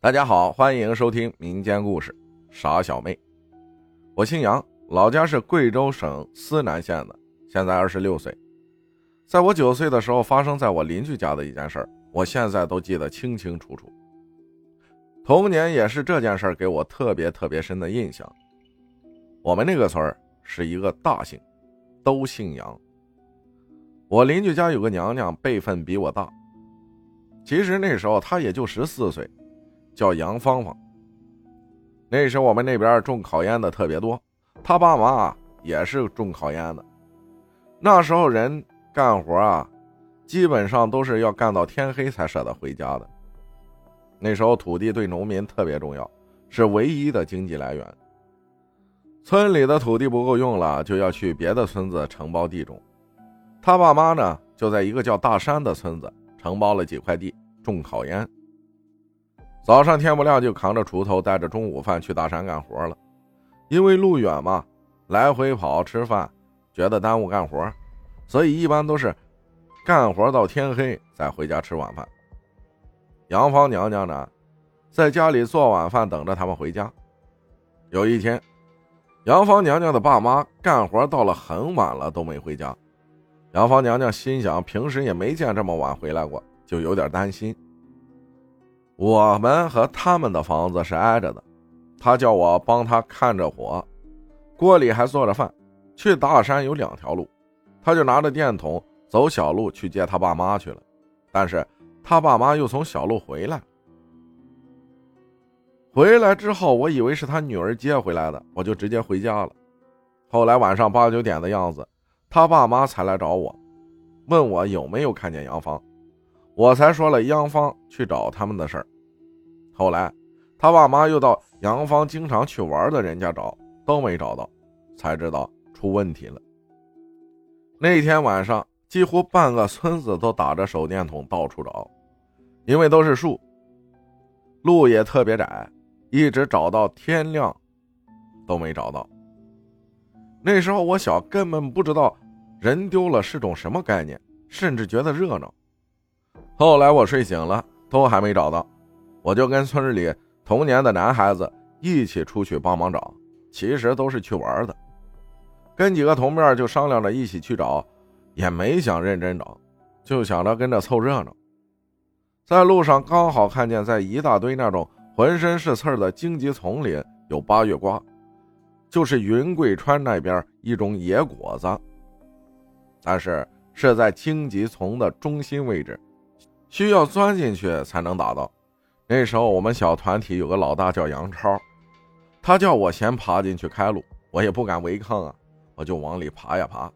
大家好，欢迎收听民间故事《傻小妹》。我姓杨，老家是贵州省思南县的，现在二十六岁。在我九岁的时候，发生在我邻居家的一件事儿，我现在都记得清清楚楚。童年也是这件事儿给我特别特别深的印象。我们那个村儿是一个大姓，都姓杨。我邻居家有个娘娘，辈分比我大。其实那时候她也就十四岁。叫杨芳芳。那时我们那边种烤烟的特别多，他爸妈也是种烤烟的。那时候人干活啊，基本上都是要干到天黑才舍得回家的。那时候土地对农民特别重要，是唯一的经济来源。村里的土地不够用了，就要去别的村子承包地种。他爸妈呢，就在一个叫大山的村子承包了几块地种烤烟。早上天不亮就扛着锄头，带着中午饭去大山干活了。因为路远嘛，来回跑吃饭，觉得耽误干活，所以一般都是干活到天黑再回家吃晚饭。杨芳娘娘呢，在家里做晚饭，等着他们回家。有一天，杨芳娘娘的爸妈干活到了很晚了都没回家。杨芳娘娘心想，平时也没见这么晚回来过，就有点担心。我们和他们的房子是挨着的，他叫我帮他看着火，锅里还做着饭。去大山有两条路，他就拿着电筒走小路去接他爸妈去了。但是他爸妈又从小路回来，回来之后，我以为是他女儿接回来的，我就直接回家了。后来晚上八九点的样子，他爸妈才来找我，问我有没有看见杨芳。我才说了杨芳去找他们的事儿。后来，他爸妈又到杨芳经常去玩的人家找，都没找到，才知道出问题了。那天晚上，几乎半个村子都打着手电筒到处找，因为都是树，路也特别窄，一直找到天亮，都没找到。那时候我小，根本不知道人丢了是种什么概念，甚至觉得热闹。后来我睡醒了，都还没找到，我就跟村里同年的男孩子一起出去帮忙找，其实都是去玩的，跟几个同面就商量着一起去找，也没想认真找，就想着跟着凑热闹。在路上刚好看见，在一大堆那种浑身是刺的荆棘丛里有八月瓜，就是云贵川那边一种野果子，但是是在荆棘丛的中心位置。需要钻进去才能打到。那时候我们小团体有个老大叫杨超，他叫我先爬进去开路，我也不敢违抗啊，我就往里爬呀爬。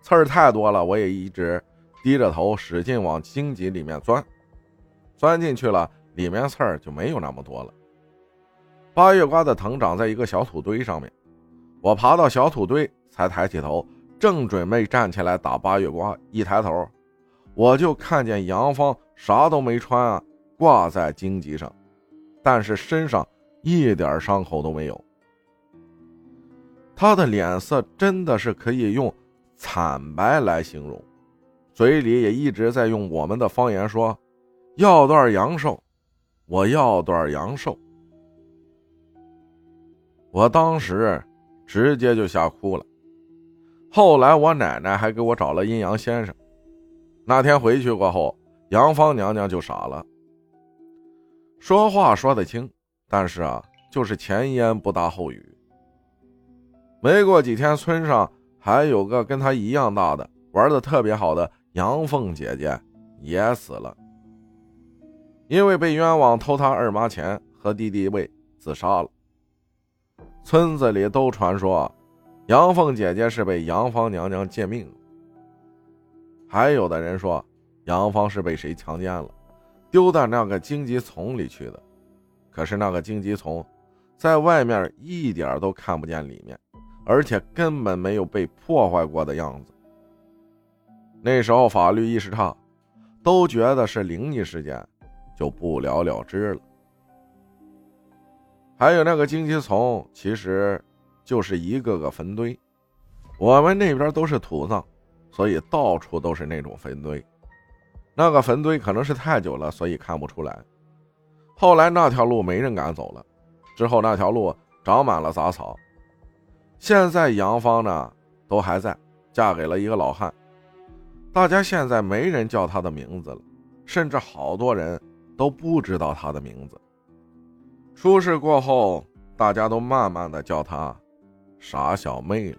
刺儿太多了，我也一直低着头使劲往荆棘里面钻。钻进去了，里面刺儿就没有那么多了。八月瓜的藤长在一个小土堆上面，我爬到小土堆才抬起头，正准备站起来打八月瓜，一抬头。我就看见杨芳啥都没穿啊，挂在荆棘上，但是身上一点伤口都没有。他的脸色真的是可以用惨白来形容，嘴里也一直在用我们的方言说：“要段阳寿，我要段阳寿。”我当时直接就吓哭了。后来我奶奶还给我找了阴阳先生。那天回去过后，杨芳娘娘就傻了。说话说得清，但是啊，就是前言不搭后语。没过几天，村上还有个跟她一样大的、玩的特别好的杨凤姐姐也死了，因为被冤枉偷她二妈钱和弟弟位，自杀了。村子里都传说，杨凤姐姐是被杨芳娘娘借命。还有的人说，杨芳是被谁强奸了，丢到那个荆棘丛里去的。可是那个荆棘丛，在外面一点都看不见里面，而且根本没有被破坏过的样子。那时候法律意识差，都觉得是灵异事件，就不了了之了。还有那个荆棘丛，其实就是一个个坟堆，我们那边都是土葬。所以到处都是那种坟堆，那个坟堆可能是太久了，所以看不出来。后来那条路没人敢走了，之后那条路长满了杂草。现在杨芳呢都还在，嫁给了一个老汉。大家现在没人叫她的名字了，甚至好多人都不知道她的名字。出事过后，大家都慢慢的叫她傻小妹了。